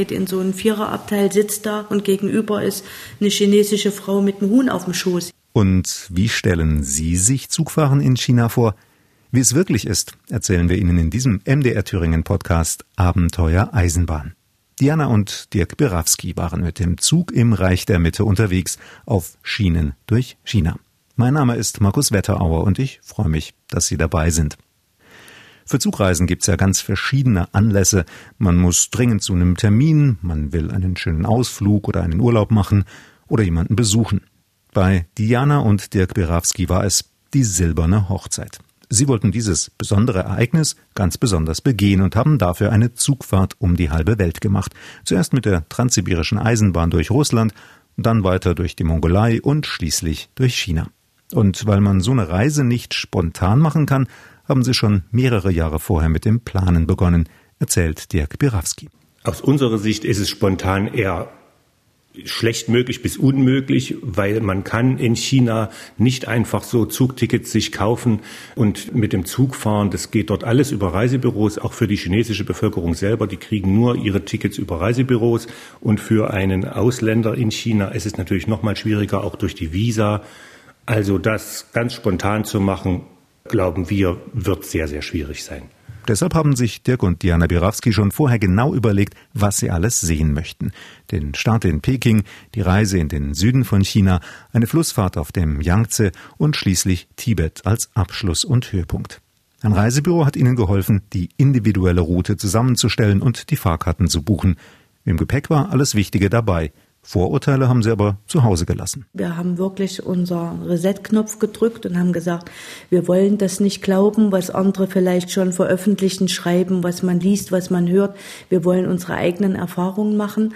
geht in so ein Viererabteil, sitzt da und gegenüber ist eine chinesische Frau mit einem Huhn auf dem Schoß. Und wie stellen Sie sich Zugfahren in China vor? Wie es wirklich ist, erzählen wir Ihnen in diesem MDR Thüringen Podcast Abenteuer Eisenbahn. Diana und Dirk Birawski waren mit dem Zug im Reich der Mitte unterwegs auf Schienen durch China. Mein Name ist Markus Wetterauer und ich freue mich, dass Sie dabei sind. Für Zugreisen gibt's ja ganz verschiedene Anlässe. Man muss dringend zu einem Termin, man will einen schönen Ausflug oder einen Urlaub machen oder jemanden besuchen. Bei Diana und Dirk Birawski war es die silberne Hochzeit. Sie wollten dieses besondere Ereignis ganz besonders begehen und haben dafür eine Zugfahrt um die halbe Welt gemacht. Zuerst mit der transsibirischen Eisenbahn durch Russland, dann weiter durch die Mongolei und schließlich durch China. Und weil man so eine Reise nicht spontan machen kann, haben sie schon mehrere Jahre vorher mit dem Planen begonnen, erzählt Dirk Birawski. Aus unserer Sicht ist es spontan eher schlecht möglich bis unmöglich, weil man kann in China nicht einfach so Zugtickets sich kaufen und mit dem Zug fahren. Das geht dort alles über Reisebüros, auch für die chinesische Bevölkerung selber. Die kriegen nur ihre Tickets über Reisebüros. Und für einen Ausländer in China ist es natürlich noch mal schwieriger, auch durch die Visa. Also das ganz spontan zu machen, glauben wir, wird sehr, sehr schwierig sein. Deshalb haben sich Dirk und Diana Birawski schon vorher genau überlegt, was sie alles sehen möchten. Den Start in Peking, die Reise in den Süden von China, eine Flussfahrt auf dem Yangtze und schließlich Tibet als Abschluss und Höhepunkt. Ein Reisebüro hat ihnen geholfen, die individuelle Route zusammenzustellen und die Fahrkarten zu buchen. Im Gepäck war alles Wichtige dabei. Vorurteile haben sie aber zu Hause gelassen. Wir haben wirklich unseren Reset-Knopf gedrückt und haben gesagt, wir wollen das nicht glauben, was andere vielleicht schon veröffentlichen, schreiben, was man liest, was man hört. Wir wollen unsere eigenen Erfahrungen machen.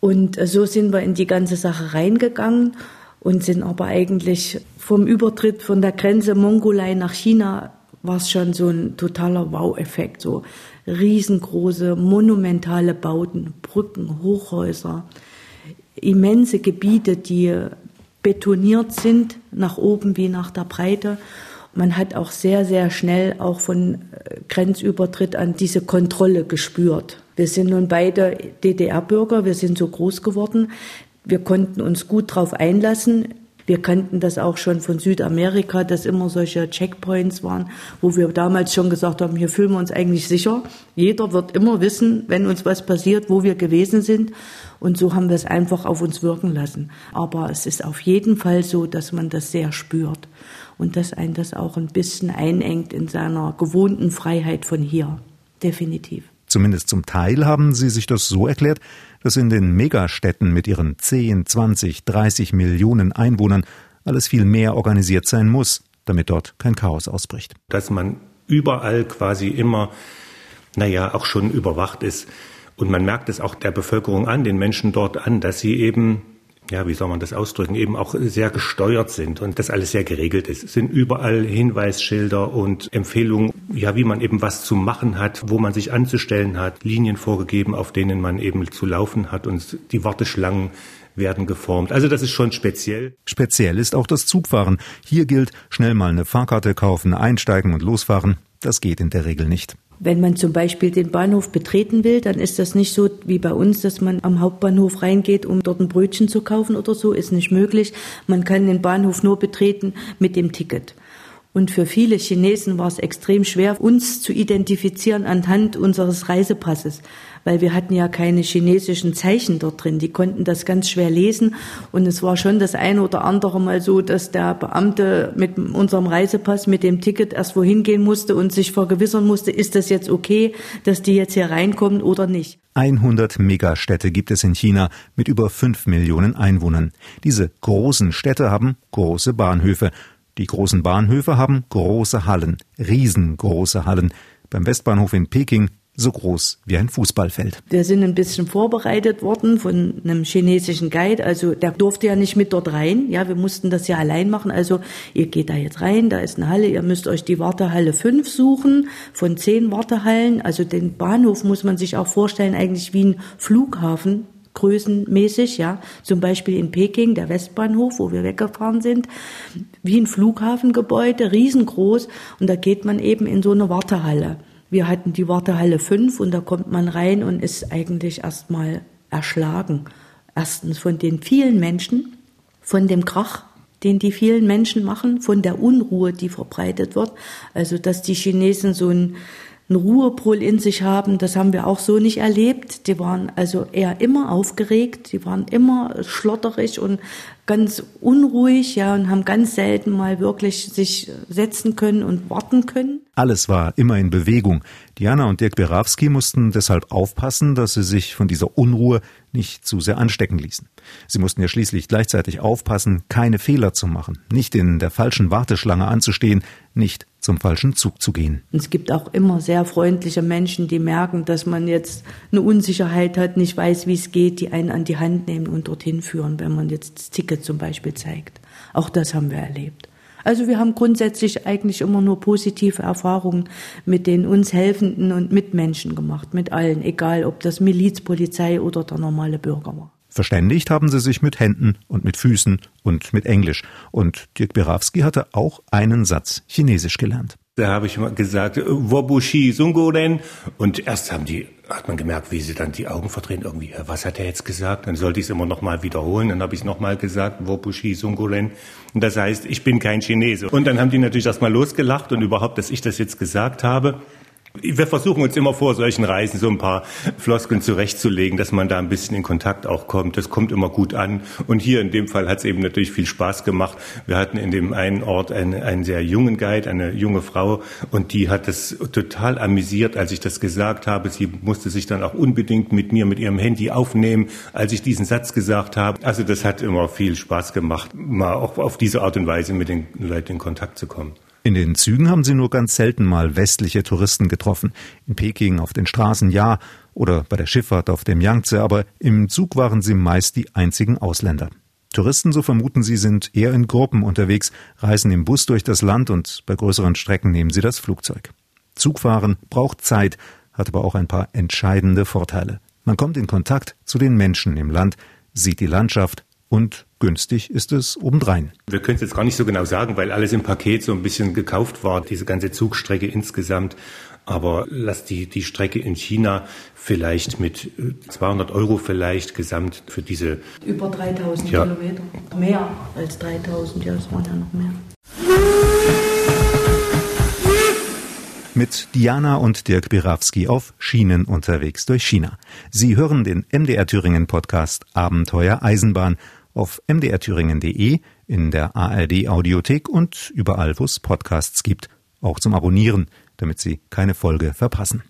Und so sind wir in die ganze Sache reingegangen und sind aber eigentlich vom Übertritt von der Grenze Mongolei nach China war es schon so ein totaler Wow-Effekt. So riesengroße, monumentale Bauten, Brücken, Hochhäuser immense Gebiete, die betoniert sind, nach oben wie nach der Breite. Man hat auch sehr, sehr schnell auch von äh, Grenzübertritt an diese Kontrolle gespürt. Wir sind nun beide DDR-Bürger, wir sind so groß geworden. Wir konnten uns gut darauf einlassen. Wir kannten das auch schon von Südamerika, dass immer solche Checkpoints waren, wo wir damals schon gesagt haben, hier fühlen wir uns eigentlich sicher. Jeder wird immer wissen, wenn uns was passiert, wo wir gewesen sind. Und so haben wir es einfach auf uns wirken lassen. Aber es ist auf jeden Fall so, dass man das sehr spürt und dass ein das auch ein bisschen einengt in seiner gewohnten Freiheit von hier. Definitiv. Zumindest zum Teil haben Sie sich das so erklärt, dass in den Megastädten mit ihren 10, 20, 30 Millionen Einwohnern alles viel mehr organisiert sein muss, damit dort kein Chaos ausbricht. Dass man überall quasi immer, naja, auch schon überwacht ist. Und man merkt es auch der Bevölkerung an, den Menschen dort an, dass sie eben ja, wie soll man das ausdrücken, eben auch sehr gesteuert sind und das alles sehr geregelt ist. Es sind überall Hinweisschilder und Empfehlungen, ja, wie man eben was zu machen hat, wo man sich anzustellen hat, Linien vorgegeben, auf denen man eben zu laufen hat und die Warteschlangen werden geformt. Also das ist schon speziell. Speziell ist auch das Zugfahren. Hier gilt, schnell mal eine Fahrkarte kaufen, einsteigen und losfahren. Das geht in der Regel nicht. Wenn man zum Beispiel den Bahnhof betreten will, dann ist das nicht so wie bei uns, dass man am Hauptbahnhof reingeht, um dort ein Brötchen zu kaufen oder so, ist nicht möglich. Man kann den Bahnhof nur betreten mit dem Ticket. Und für viele Chinesen war es extrem schwer, uns zu identifizieren anhand unseres Reisepasses weil wir hatten ja keine chinesischen Zeichen dort drin. Die konnten das ganz schwer lesen und es war schon das eine oder andere Mal so, dass der Beamte mit unserem Reisepass, mit dem Ticket erst wohin gehen musste und sich vergewissern musste, ist das jetzt okay, dass die jetzt hier reinkommen oder nicht. 100 Megastädte gibt es in China mit über 5 Millionen Einwohnern. Diese großen Städte haben große Bahnhöfe. Die großen Bahnhöfe haben große Hallen, riesengroße Hallen. Beim Westbahnhof in Peking so groß wie ein Fußballfeld. Wir sind ein bisschen vorbereitet worden von einem chinesischen Guide. Also der durfte ja nicht mit dort rein. Ja, wir mussten das ja allein machen. Also ihr geht da jetzt rein, da ist eine Halle. Ihr müsst euch die Wartehalle 5 suchen von zehn Wartehallen. Also den Bahnhof muss man sich auch vorstellen, eigentlich wie ein Flughafen größenmäßig, ja, zum Beispiel in Peking, der Westbahnhof, wo wir weggefahren sind, wie ein Flughafengebäude, riesengroß, und da geht man eben in so eine Wartehalle wir hatten die Wartehalle 5 und da kommt man rein und ist eigentlich erstmal erschlagen. Erstens von den vielen Menschen, von dem Krach, den die vielen Menschen machen, von der Unruhe, die verbreitet wird. Also, dass die Chinesen so ein einen Ruhepol in sich haben. Das haben wir auch so nicht erlebt. Die waren also eher immer aufgeregt, die waren immer schlotterig und ganz unruhig, ja, und haben ganz selten mal wirklich sich setzen können und warten können. Alles war immer in Bewegung. Diana und Dirk Berawski mussten deshalb aufpassen, dass sie sich von dieser Unruhe nicht zu sehr anstecken ließen. Sie mussten ja schließlich gleichzeitig aufpassen, keine Fehler zu machen, nicht in der falschen Warteschlange anzustehen, nicht zum falschen Zug zu gehen. Es gibt auch immer sehr freundliche Menschen, die merken, dass man jetzt eine Unsicherheit hat, nicht weiß, wie es geht, die einen an die Hand nehmen und dorthin führen, wenn man jetzt das Ticket zum Beispiel zeigt. Auch das haben wir erlebt. Also wir haben grundsätzlich eigentlich immer nur positive Erfahrungen mit den uns helfenden und Mitmenschen gemacht, mit allen, egal ob das Milizpolizei oder der normale Bürger war. Verständigt haben sie sich mit Händen und mit Füßen und mit Englisch. Und Dirk Birawski hatte auch einen Satz Chinesisch gelernt. Da habe ich mal gesagt, Wobushi Sungoren. Und erst haben die, hat man gemerkt, wie sie dann die Augen verdrehen. Irgendwie, was hat er jetzt gesagt? Dann sollte ich es immer noch mal wiederholen. Dann habe ich es noch mal gesagt, Wobushi Sungoren. Und das heißt, ich bin kein Chinese. Und dann haben die natürlich erst mal losgelacht und überhaupt, dass ich das jetzt gesagt habe. Wir versuchen uns immer vor solchen Reisen so ein paar Floskeln zurechtzulegen, dass man da ein bisschen in Kontakt auch kommt. Das kommt immer gut an. Und hier in dem Fall hat es eben natürlich viel Spaß gemacht. Wir hatten in dem einen Ort einen, einen sehr jungen Guide, eine junge Frau, und die hat es total amüsiert, als ich das gesagt habe. Sie musste sich dann auch unbedingt mit mir, mit ihrem Handy aufnehmen, als ich diesen Satz gesagt habe. Also das hat immer viel Spaß gemacht, mal auch auf diese Art und Weise mit den Leuten in Kontakt zu kommen. In den Zügen haben sie nur ganz selten mal westliche Touristen getroffen. In Peking auf den Straßen ja oder bei der Schifffahrt auf dem Yangtze, aber im Zug waren sie meist die einzigen Ausländer. Touristen, so vermuten sie, sind eher in Gruppen unterwegs, reisen im Bus durch das Land und bei größeren Strecken nehmen sie das Flugzeug. Zugfahren braucht Zeit, hat aber auch ein paar entscheidende Vorteile. Man kommt in Kontakt zu den Menschen im Land, sieht die Landschaft und günstig ist es obendrein. Wir können es jetzt gar nicht so genau sagen, weil alles im Paket so ein bisschen gekauft war, diese ganze Zugstrecke insgesamt. Aber lass die, die Strecke in China vielleicht mit 200 äh, Euro vielleicht gesamt für diese. Über 3000 ja. Kilometer. Mehr als 3000, ja, es waren ja noch mehr. Mit Diana und Dirk Birawski auf Schienen unterwegs durch China. Sie hören den MDR Thüringen Podcast Abenteuer Eisenbahn auf mdrthüringen.de, in der ARD Audiothek und überall, wo es Podcasts gibt, auch zum Abonnieren, damit Sie keine Folge verpassen.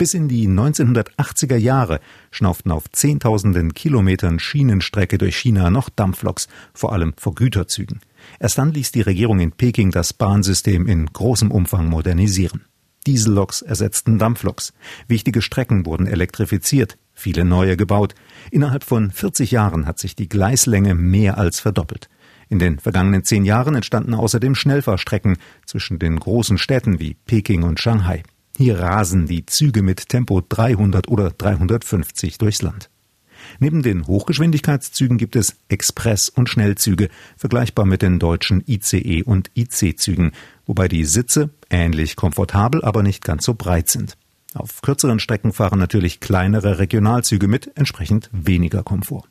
Bis in die 1980er Jahre schnauften auf Zehntausenden Kilometern Schienenstrecke durch China noch Dampfloks, vor allem vor Güterzügen. Erst dann ließ die Regierung in Peking das Bahnsystem in großem Umfang modernisieren. Dieselloks ersetzten Dampfloks. Wichtige Strecken wurden elektrifiziert, viele neue gebaut. Innerhalb von 40 Jahren hat sich die Gleislänge mehr als verdoppelt. In den vergangenen zehn Jahren entstanden außerdem Schnellfahrstrecken zwischen den großen Städten wie Peking und Shanghai. Hier rasen die Züge mit Tempo 300 oder 350 durchs Land. Neben den Hochgeschwindigkeitszügen gibt es Express- und Schnellzüge, vergleichbar mit den deutschen ICE und IC-Zügen, wobei die Sitze ähnlich komfortabel, aber nicht ganz so breit sind. Auf kürzeren Strecken fahren natürlich kleinere Regionalzüge mit entsprechend weniger Komfort.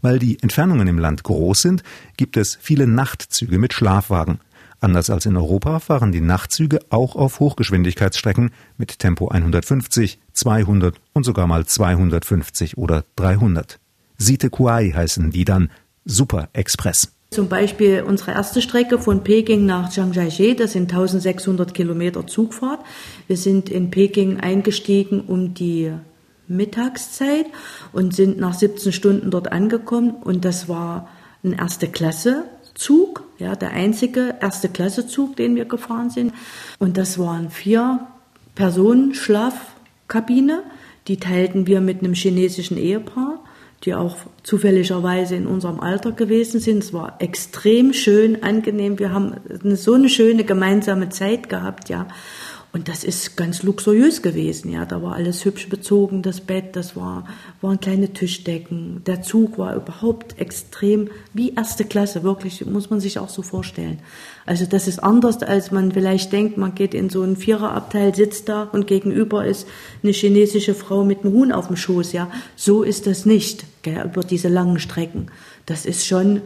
Weil die Entfernungen im Land groß sind, gibt es viele Nachtzüge mit Schlafwagen. Anders als in Europa fahren die Nachtzüge auch auf Hochgeschwindigkeitsstrecken mit Tempo 150, 200 und sogar mal 250 oder 300. Site Kuai heißen die dann Super Express. Zum Beispiel unsere erste Strecke von Peking nach Zhangjiajie, das sind 1600 Kilometer Zugfahrt. Wir sind in Peking eingestiegen um die Mittagszeit und sind nach 17 Stunden dort angekommen und das war ein erste Klasse Zug, ja, der einzige erste Klasse Zug, den wir gefahren sind. Und das waren vier Personen Schlafkabine, die teilten wir mit einem chinesischen Ehepaar die auch zufälligerweise in unserem Alter gewesen sind. Es war extrem schön, angenehm. Wir haben so eine schöne gemeinsame Zeit gehabt, ja. Und das ist ganz luxuriös gewesen, ja. Da war alles hübsch bezogen, das Bett, das war, waren kleine Tischdecken. Der Zug war überhaupt extrem wie erste Klasse, wirklich, muss man sich auch so vorstellen. Also das ist anders, als man vielleicht denkt, man geht in so einen Viererabteil, sitzt da und gegenüber ist eine chinesische Frau mit einem Huhn auf dem Schoß, ja. So ist das nicht, gell, über diese langen Strecken. Das ist schon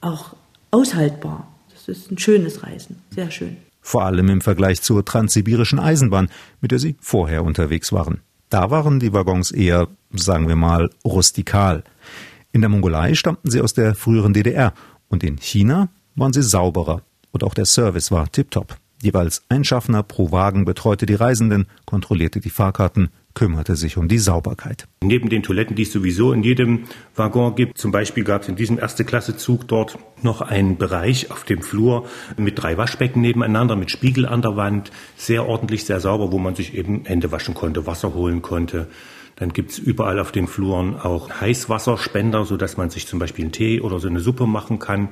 auch aushaltbar. Das ist ein schönes Reisen, sehr schön vor allem im Vergleich zur transsibirischen Eisenbahn, mit der sie vorher unterwegs waren. Da waren die Waggons eher, sagen wir mal, rustikal. In der Mongolei stammten sie aus der früheren DDR und in China waren sie sauberer und auch der Service war tiptop. Jeweils ein Schaffner pro Wagen betreute die Reisenden, kontrollierte die Fahrkarten, kümmerte sich um die Sauberkeit. Neben den Toiletten, die es sowieso in jedem Waggon gibt, zum Beispiel gab es in diesem Erste-Klasse-Zug dort noch einen Bereich auf dem Flur mit drei Waschbecken nebeneinander, mit Spiegel an der Wand, sehr ordentlich, sehr sauber, wo man sich eben Hände waschen konnte, Wasser holen konnte. Dann gibt es überall auf den Fluren auch Heißwasserspender, sodass man sich zum Beispiel einen Tee oder so eine Suppe machen kann.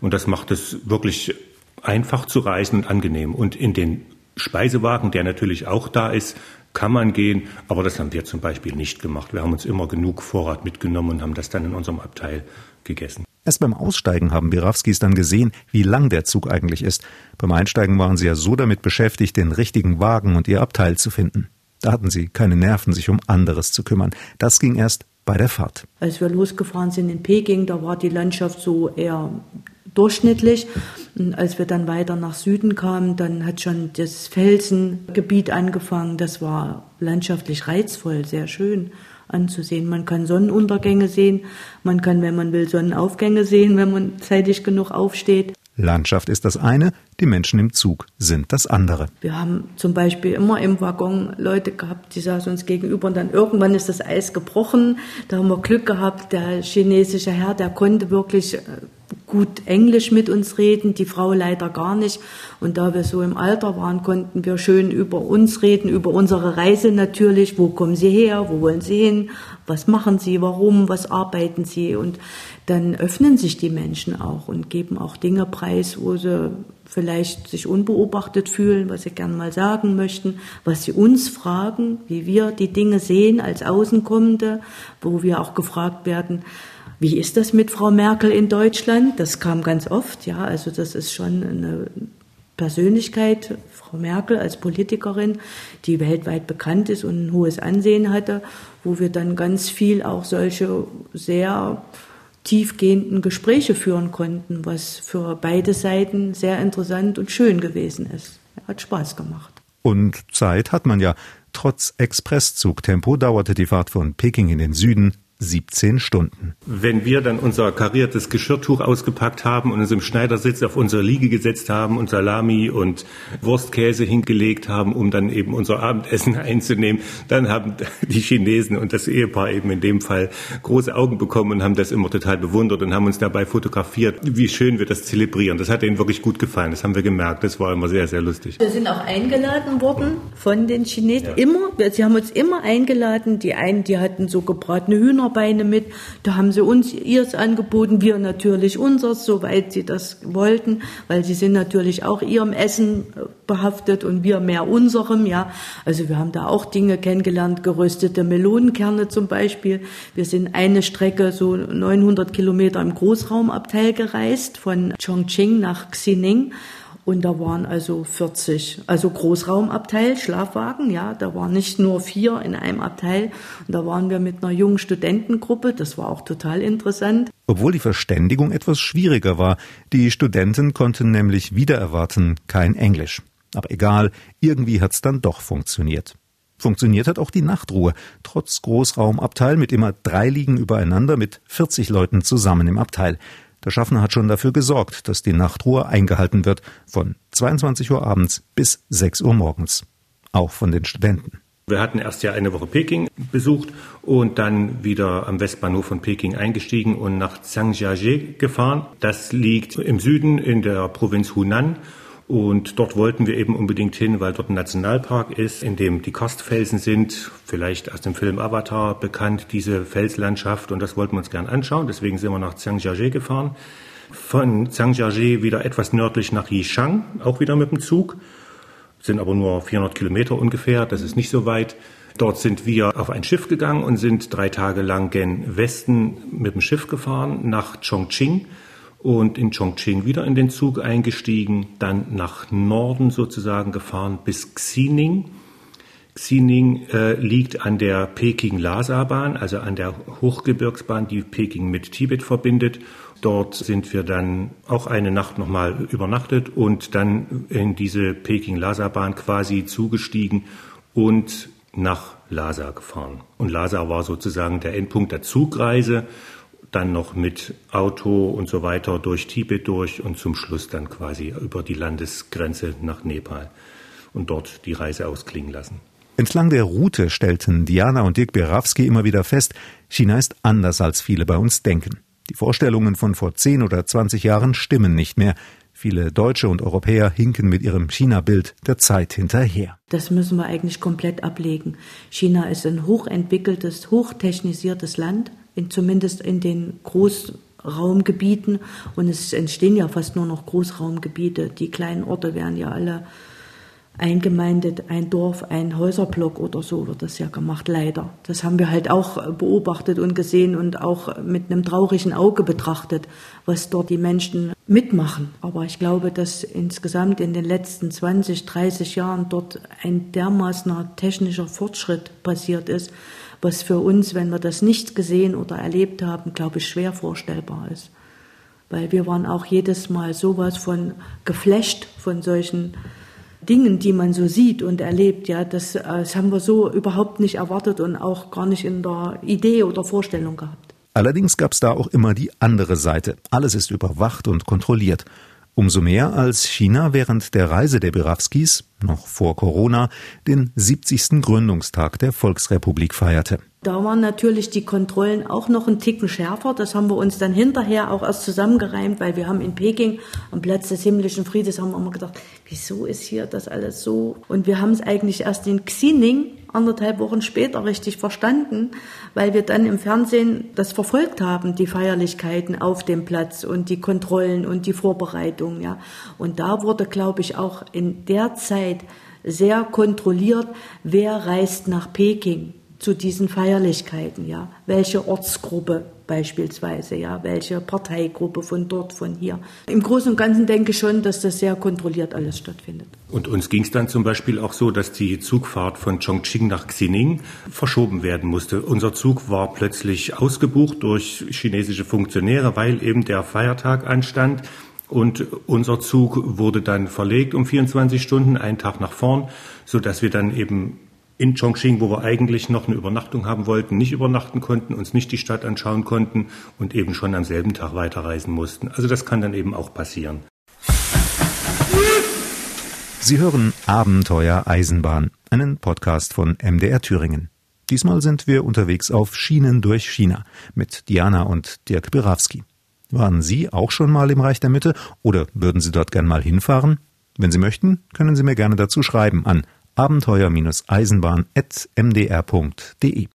Und das macht es wirklich einfach zu reisen und angenehm. Und in den Speisewagen, der natürlich auch da ist, kann man gehen, aber das haben wir zum Beispiel nicht gemacht. Wir haben uns immer genug Vorrat mitgenommen und haben das dann in unserem Abteil gegessen. Erst beim Aussteigen haben Birawskis dann gesehen, wie lang der Zug eigentlich ist. Beim Einsteigen waren sie ja so damit beschäftigt, den richtigen Wagen und ihr Abteil zu finden. Da hatten sie keine Nerven, sich um anderes zu kümmern. Das ging erst bei der Fahrt. Als wir losgefahren sind in Peking, da war die Landschaft so eher durchschnittlich. Und als wir dann weiter nach Süden kamen, dann hat schon das Felsengebiet angefangen. Das war landschaftlich reizvoll, sehr schön anzusehen. Man kann Sonnenuntergänge sehen, man kann, wenn man will, Sonnenaufgänge sehen, wenn man zeitig genug aufsteht. Landschaft ist das eine, die Menschen im Zug sind das andere. Wir haben zum Beispiel immer im Waggon Leute gehabt, die saßen uns gegenüber und dann irgendwann ist das Eis gebrochen. Da haben wir Glück gehabt, der chinesische Herr, der konnte wirklich äh, gut Englisch mit uns reden, die Frau leider gar nicht. Und da wir so im Alter waren, konnten wir schön über uns reden, über unsere Reise natürlich. Wo kommen Sie her? Wo wollen Sie hin? Was machen Sie? Warum? Was arbeiten Sie? Und dann öffnen sich die Menschen auch und geben auch Dinge preis, wo sie vielleicht sich unbeobachtet fühlen, was sie gern mal sagen möchten, was sie uns fragen, wie wir die Dinge sehen als Außenkommende, wo wir auch gefragt werden, wie ist das mit Frau Merkel in Deutschland? Das kam ganz oft, ja. Also das ist schon eine Persönlichkeit, Frau Merkel als Politikerin, die weltweit bekannt ist und ein hohes Ansehen hatte, wo wir dann ganz viel auch solche sehr tiefgehenden Gespräche führen konnten, was für beide Seiten sehr interessant und schön gewesen ist. Hat Spaß gemacht. Und Zeit hat man ja. Trotz Expresszugtempo dauerte die Fahrt von Peking in den Süden 17 Stunden. Wenn wir dann unser kariertes Geschirrtuch ausgepackt haben und uns im Schneidersitz auf unsere Liege gesetzt haben und Salami und Wurstkäse hingelegt haben, um dann eben unser Abendessen einzunehmen, dann haben die Chinesen und das Ehepaar eben in dem Fall große Augen bekommen und haben das immer total bewundert und haben uns dabei fotografiert, wie schön wir das zelebrieren. Das hat ihnen wirklich gut gefallen. Das haben wir gemerkt. Das war immer sehr, sehr lustig. Wir sind auch eingeladen worden von den Chinesen. Ja. Immer, sie haben uns immer eingeladen. Die einen, die hatten so gebratene Hühner Hühnerbeine mit. Da haben sie uns ihrs angeboten, wir natürlich unseres, soweit sie das wollten, weil sie sind natürlich auch ihrem Essen äh, behaftet und wir mehr unserem, ja. Also wir haben da auch Dinge kennengelernt, geröstete Melonenkerne zum Beispiel. Wir sind eine Strecke so 900 Kilometer im Großraumabteil gereist von Chongqing nach Xining und da waren also 40, also Großraumabteil, Schlafwagen, ja, da waren nicht nur vier in einem Abteil. Und da waren wir mit einer jungen Studentengruppe, das war auch total interessant. Obwohl die Verständigung etwas schwieriger war, die Studenten konnten nämlich wieder erwarten kein Englisch. Aber egal, irgendwie hat's dann doch funktioniert. Funktioniert hat auch die Nachtruhe, trotz Großraumabteil mit immer drei Liegen übereinander mit 40 Leuten zusammen im Abteil. Der Schaffner hat schon dafür gesorgt, dass die Nachtruhe eingehalten wird, von 22 Uhr abends bis 6 Uhr morgens. Auch von den Studenten. Wir hatten erst ja eine Woche Peking besucht und dann wieder am Westbahnhof von Peking eingestiegen und nach Zhangjiajie gefahren. Das liegt im Süden in der Provinz Hunan und dort wollten wir eben unbedingt hin, weil dort ein Nationalpark ist, in dem die Karstfelsen sind, vielleicht aus dem Film Avatar bekannt, diese Felslandschaft. Und das wollten wir uns gern anschauen. Deswegen sind wir nach Zhangjiajie gefahren. Von Zhangjiajie wieder etwas nördlich nach Yishang, auch wieder mit dem Zug. sind aber nur 400 Kilometer ungefähr, das ist nicht so weit. Dort sind wir auf ein Schiff gegangen und sind drei Tage lang gen Westen mit dem Schiff gefahren nach Chongqing und in Chongqing wieder in den Zug eingestiegen, dann nach Norden sozusagen gefahren bis Xining. Xining äh, liegt an der Peking-Lhasa-Bahn, also an der Hochgebirgsbahn, die Peking mit Tibet verbindet. Dort sind wir dann auch eine Nacht nochmal übernachtet und dann in diese Peking-Lhasa-Bahn quasi zugestiegen und nach Lhasa gefahren. Und Lhasa war sozusagen der Endpunkt der Zugreise, dann noch mit Auto und so weiter durch Tibet durch und zum Schluss dann quasi über die Landesgrenze nach Nepal und dort die Reise ausklingen lassen. Entlang der Route stellten Diana und Dirk Berawski immer wieder fest, China ist anders als viele bei uns denken. Die Vorstellungen von vor 10 oder 20 Jahren stimmen nicht mehr. Viele Deutsche und Europäer hinken mit ihrem China-Bild der Zeit hinterher. Das müssen wir eigentlich komplett ablegen. China ist ein hochentwickeltes, hochtechnisiertes Land, in, zumindest in den Großraumgebieten. Und es entstehen ja fast nur noch Großraumgebiete. Die kleinen Orte werden ja alle eingemeindet, ein Dorf, ein Häuserblock oder so wird das ja gemacht, leider. Das haben wir halt auch beobachtet und gesehen und auch mit einem traurigen Auge betrachtet, was dort die Menschen mitmachen. Aber ich glaube, dass insgesamt in den letzten 20, 30 Jahren dort ein dermaßener technischer Fortschritt passiert ist, was für uns, wenn wir das nicht gesehen oder erlebt haben, glaube ich, schwer vorstellbar ist. Weil wir waren auch jedes Mal sowas von geflasht von solchen Dingen, die man so sieht und erlebt, ja, das, äh, das haben wir so überhaupt nicht erwartet und auch gar nicht in der Idee oder Vorstellung gehabt. Allerdings gab es da auch immer die andere Seite. Alles ist überwacht und kontrolliert. Umso mehr als China während der Reise der Birawskis, noch vor Corona, den 70. Gründungstag der Volksrepublik feierte. Da waren natürlich die Kontrollen auch noch ein Ticken schärfer. Das haben wir uns dann hinterher auch erst zusammengereimt, weil wir haben in Peking am Platz des himmlischen Friedes haben wir immer gedacht, wieso ist hier das alles so? Und wir haben es eigentlich erst in Xining anderthalb Wochen später richtig verstanden, weil wir dann im Fernsehen das verfolgt haben, die Feierlichkeiten auf dem Platz und die Kontrollen und die Vorbereitungen, ja. Und da wurde, glaube ich, auch in der Zeit sehr kontrolliert, wer reist nach Peking zu diesen Feierlichkeiten, ja. Welche Ortsgruppe beispielsweise, ja, welche Parteigruppe von dort, von hier. Im Großen und Ganzen denke ich schon, dass das sehr kontrolliert alles stattfindet. Und uns ging es dann zum Beispiel auch so, dass die Zugfahrt von Chongqing nach Xining verschoben werden musste. Unser Zug war plötzlich ausgebucht durch chinesische Funktionäre, weil eben der Feiertag anstand. Und unser Zug wurde dann verlegt um 24 Stunden, einen Tag nach vorn, so dass wir dann eben in Chongqing, wo wir eigentlich noch eine Übernachtung haben wollten, nicht übernachten konnten, uns nicht die Stadt anschauen konnten und eben schon am selben Tag weiterreisen mussten. Also das kann dann eben auch passieren. Sie hören Abenteuer Eisenbahn, einen Podcast von MDR Thüringen. Diesmal sind wir unterwegs auf Schienen durch China mit Diana und Dirk Birawski. Waren Sie auch schon mal im Reich der Mitte oder würden Sie dort gern mal hinfahren? Wenn Sie möchten, können Sie mir gerne dazu schreiben an abenteuer-eisenbahn.mdr.de.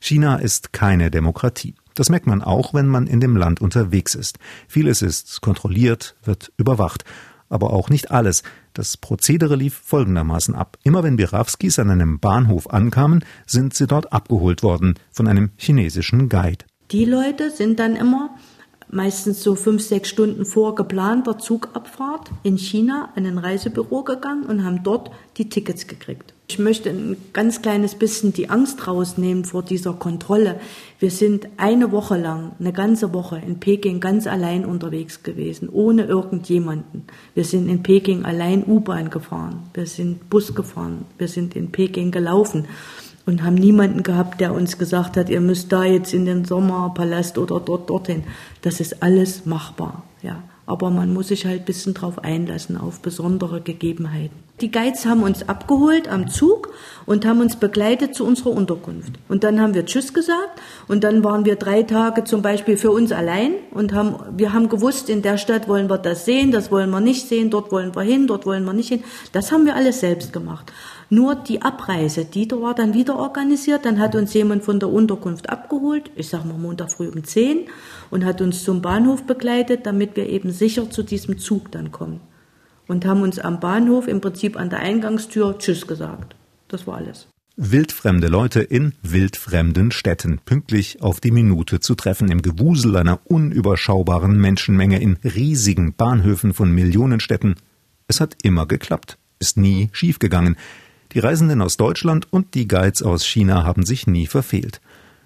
China ist keine Demokratie. Das merkt man auch, wenn man in dem Land unterwegs ist. Vieles ist kontrolliert, wird überwacht. Aber auch nicht alles. Das Prozedere lief folgendermaßen ab. Immer wenn Birawskis an einem Bahnhof ankamen, sind sie dort abgeholt worden von einem chinesischen Guide. Die Leute sind dann immer meistens so fünf, sechs Stunden vor geplanter Zugabfahrt in China in ein Reisebüro gegangen und haben dort die Tickets gekriegt. Ich möchte ein ganz kleines bisschen die Angst rausnehmen vor dieser Kontrolle. Wir sind eine Woche lang, eine ganze Woche in Peking ganz allein unterwegs gewesen, ohne irgendjemanden. Wir sind in Peking allein U-Bahn gefahren, wir sind Bus gefahren, wir sind in Peking gelaufen und haben niemanden gehabt, der uns gesagt hat, ihr müsst da jetzt in den Sommerpalast oder dort dorthin. Das ist alles machbar, ja. Aber man muss sich halt ein bisschen drauf einlassen, auf besondere Gegebenheiten. Die Guides haben uns abgeholt am Zug und haben uns begleitet zu unserer Unterkunft. Und dann haben wir Tschüss gesagt und dann waren wir drei Tage zum Beispiel für uns allein und haben, wir haben gewusst, in der Stadt wollen wir das sehen, das wollen wir nicht sehen, dort wollen wir hin, dort wollen wir nicht hin. Das haben wir alles selbst gemacht. Nur die Abreise, die war dann wieder organisiert. Dann hat uns jemand von der Unterkunft abgeholt, ich sag mal Montag früh um 10 und hat uns zum Bahnhof begleitet, damit wir eben sicher zu diesem Zug dann kommen und haben uns am Bahnhof im Prinzip an der Eingangstür Tschüss gesagt. Das war alles. Wildfremde Leute in wildfremden Städten, pünktlich auf die Minute zu treffen, im Gewusel einer unüberschaubaren Menschenmenge in riesigen Bahnhöfen von Millionenstädten. Es hat immer geklappt, ist nie schiefgegangen. Die Reisenden aus Deutschland und die Guides aus China haben sich nie verfehlt.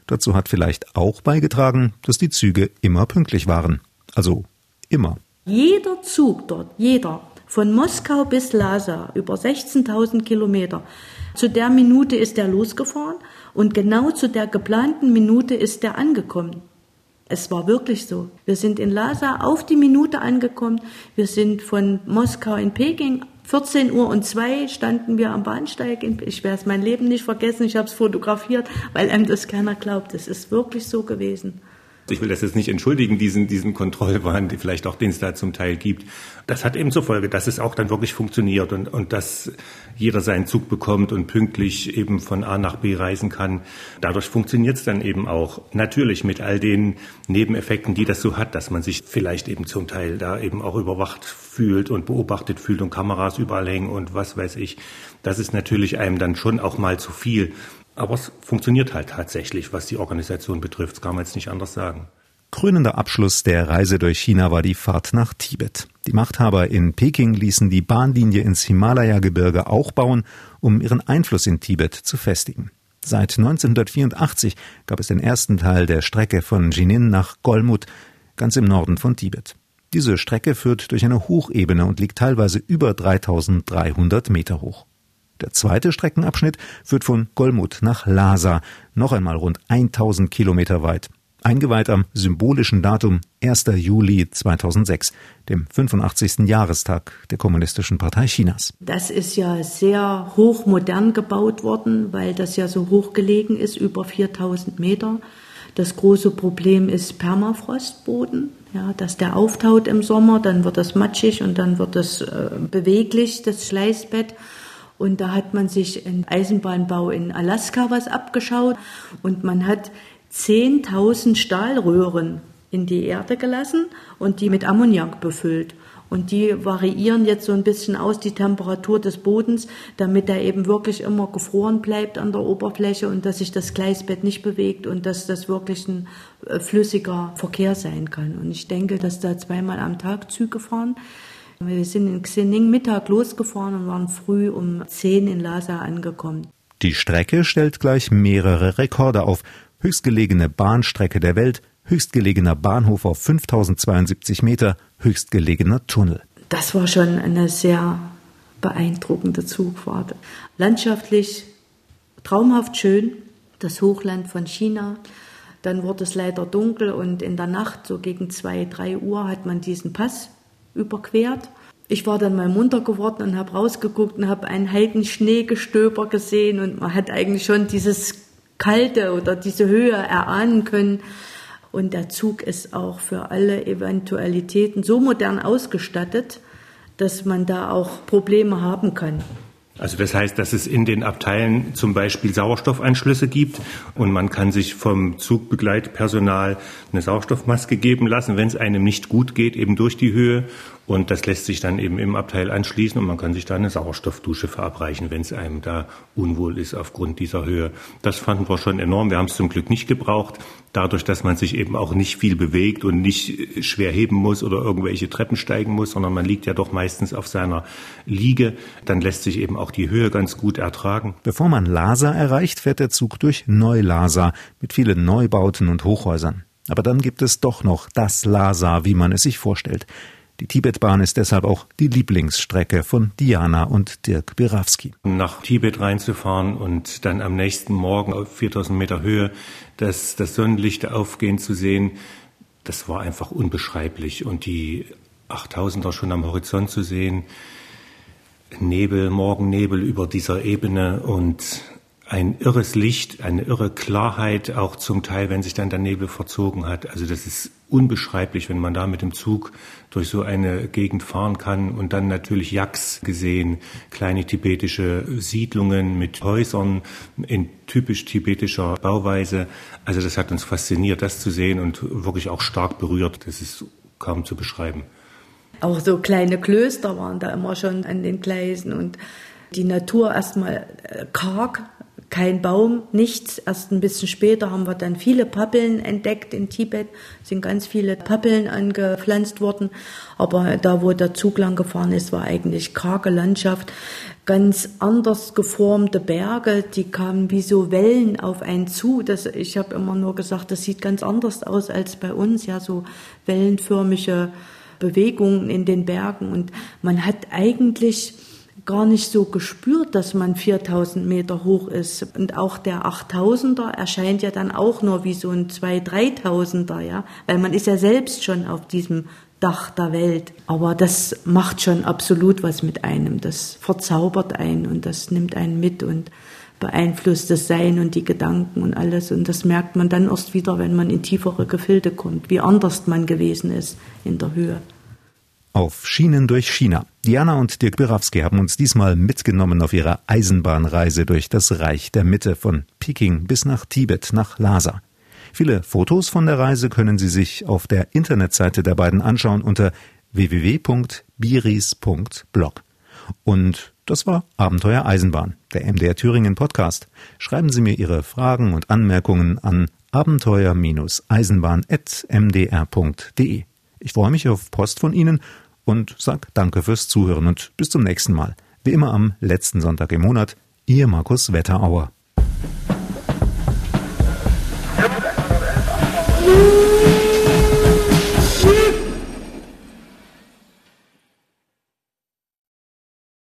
Dazu hat vielleicht auch beigetragen, dass die Züge immer pünktlich waren. Also immer. Jeder Zug dort, jeder, von Moskau bis Lhasa, über 16.000 Kilometer. Zu der Minute ist er losgefahren und genau zu der geplanten Minute ist er angekommen. Es war wirklich so. Wir sind in Lhasa auf die Minute angekommen. Wir sind von Moskau in Peking 14 Uhr und zwei standen wir am Bahnsteig. ich werde es mein Leben nicht vergessen. Ich habe es fotografiert, weil einem das keiner glaubt. Es ist wirklich so gewesen. Ich will das jetzt nicht entschuldigen, diesen, diesen Kontrollwahn, die vielleicht auch den es da zum Teil gibt. Das hat eben zur Folge, dass es auch dann wirklich funktioniert und, und dass jeder seinen Zug bekommt und pünktlich eben von A nach B reisen kann. Dadurch funktioniert es dann eben auch. Natürlich mit all den Nebeneffekten, die das so hat, dass man sich vielleicht eben zum Teil da eben auch überwacht fühlt und beobachtet fühlt und Kameras überall hängen und was weiß ich. Das ist natürlich einem dann schon auch mal zu viel. Aber es funktioniert halt tatsächlich, was die Organisation betrifft. Das kann man jetzt nicht anders sagen. Krönender Abschluss der Reise durch China war die Fahrt nach Tibet. Die Machthaber in Peking ließen die Bahnlinie ins Himalaya-Gebirge auch bauen, um ihren Einfluss in Tibet zu festigen. Seit 1984 gab es den ersten Teil der Strecke von Jinin nach Golmut, ganz im Norden von Tibet. Diese Strecke führt durch eine Hochebene und liegt teilweise über 3300 Meter hoch. Der zweite Streckenabschnitt führt von Golmut nach Lhasa, noch einmal rund 1000 Kilometer weit. Eingeweiht am symbolischen Datum 1. Juli 2006, dem 85. Jahrestag der Kommunistischen Partei Chinas. Das ist ja sehr hochmodern gebaut worden, weil das ja so hoch gelegen ist, über 4000 Meter. Das große Problem ist Permafrostboden, ja, dass der auftaut im Sommer, dann wird das matschig und dann wird es äh, beweglich, das Schleißbett. Und da hat man sich im Eisenbahnbau in Alaska was abgeschaut und man hat 10.000 Stahlröhren in die Erde gelassen und die mit Ammoniak befüllt. Und die variieren jetzt so ein bisschen aus die Temperatur des Bodens, damit er eben wirklich immer gefroren bleibt an der Oberfläche und dass sich das Gleisbett nicht bewegt und dass das wirklich ein äh, flüssiger Verkehr sein kann. Und ich denke, dass da zweimal am Tag Züge fahren. Wir sind in Xening Mittag losgefahren und waren früh um 10 in Lhasa angekommen. Die Strecke stellt gleich mehrere Rekorde auf. Höchstgelegene Bahnstrecke der Welt, höchstgelegener Bahnhof auf 5072 Meter, höchstgelegener Tunnel. Das war schon eine sehr beeindruckende Zugfahrt. Landschaftlich traumhaft schön, das Hochland von China. Dann wurde es leider dunkel und in der Nacht, so gegen zwei, drei Uhr, hat man diesen Pass überquert. Ich war dann mal munter geworden und habe rausgeguckt und habe einen Heidenschneegestöber gesehen und man hat eigentlich schon dieses Kalte oder diese Höhe erahnen können. Und der Zug ist auch für alle Eventualitäten so modern ausgestattet, dass man da auch Probleme haben kann. Also das heißt, dass es in den Abteilen zum Beispiel Sauerstoffeinschlüsse gibt und man kann sich vom Zugbegleitpersonal eine Sauerstoffmaske geben lassen, wenn es einem nicht gut geht, eben durch die Höhe. Und das lässt sich dann eben im Abteil anschließen und man kann sich da eine Sauerstoffdusche verabreichen, wenn es einem da unwohl ist aufgrund dieser Höhe. Das fanden wir schon enorm. Wir haben es zum Glück nicht gebraucht. Dadurch, dass man sich eben auch nicht viel bewegt und nicht schwer heben muss oder irgendwelche Treppen steigen muss, sondern man liegt ja doch meistens auf seiner Liege, dann lässt sich eben auch die Höhe ganz gut ertragen. Bevor man Lhasa erreicht, fährt der Zug durch Neu-Lhasa mit vielen Neubauten und Hochhäusern. Aber dann gibt es doch noch das Lhasa, wie man es sich vorstellt. Die Tibetbahn ist deshalb auch die Lieblingsstrecke von Diana und Dirk Birawski. Nach Tibet reinzufahren und dann am nächsten Morgen auf 4000 Meter Höhe das, das Sonnenlicht aufgehen zu sehen, das war einfach unbeschreiblich. Und die 8000er schon am Horizont zu sehen, Nebel, Morgennebel über dieser Ebene und ein irres Licht, eine irre Klarheit, auch zum Teil, wenn sich dann der Nebel verzogen hat. Also das ist unbeschreiblich, wenn man da mit dem Zug durch so eine Gegend fahren kann und dann natürlich Yaks gesehen, kleine tibetische Siedlungen mit Häusern in typisch tibetischer Bauweise. Also das hat uns fasziniert, das zu sehen und wirklich auch stark berührt. Das ist kaum zu beschreiben. Auch so kleine Klöster waren da immer schon an den Gleisen und die Natur erstmal karg, kein Baum, nichts. Erst ein bisschen später haben wir dann viele Pappeln entdeckt in Tibet, sind ganz viele Pappeln angepflanzt worden. Aber da, wo der Zug lang gefahren ist, war eigentlich karge Landschaft. Ganz anders geformte Berge, die kamen wie so Wellen auf einen zu. Das, ich habe immer nur gesagt, das sieht ganz anders aus als bei uns, ja, so wellenförmige Bewegungen in den Bergen. Und man hat eigentlich gar nicht so gespürt, dass man 4000 Meter hoch ist. Und auch der 8000er erscheint ja dann auch nur wie so ein 2 3000er, ja, weil man ist ja selbst schon auf diesem Dach der Welt. Aber das macht schon absolut was mit einem. Das verzaubert einen und das nimmt einen mit und beeinflusst das Sein und die Gedanken und alles. Und das merkt man dann erst wieder, wenn man in tiefere Gefilde kommt, wie anders man gewesen ist in der Höhe. Auf Schienen durch China. Diana und Dirk Birawski haben uns diesmal mitgenommen auf ihrer Eisenbahnreise durch das Reich der Mitte von Peking bis nach Tibet, nach Lhasa. Viele Fotos von der Reise können Sie sich auf der Internetseite der beiden anschauen unter www.biris.blog. Und das war Abenteuer Eisenbahn, der MDR Thüringen Podcast. Schreiben Sie mir Ihre Fragen und Anmerkungen an abenteuer-eisenbahn.mdr.de. Ich freue mich auf Post von Ihnen und sag Danke fürs Zuhören und bis zum nächsten Mal. Wie immer am letzten Sonntag im Monat, Ihr Markus Wetterauer.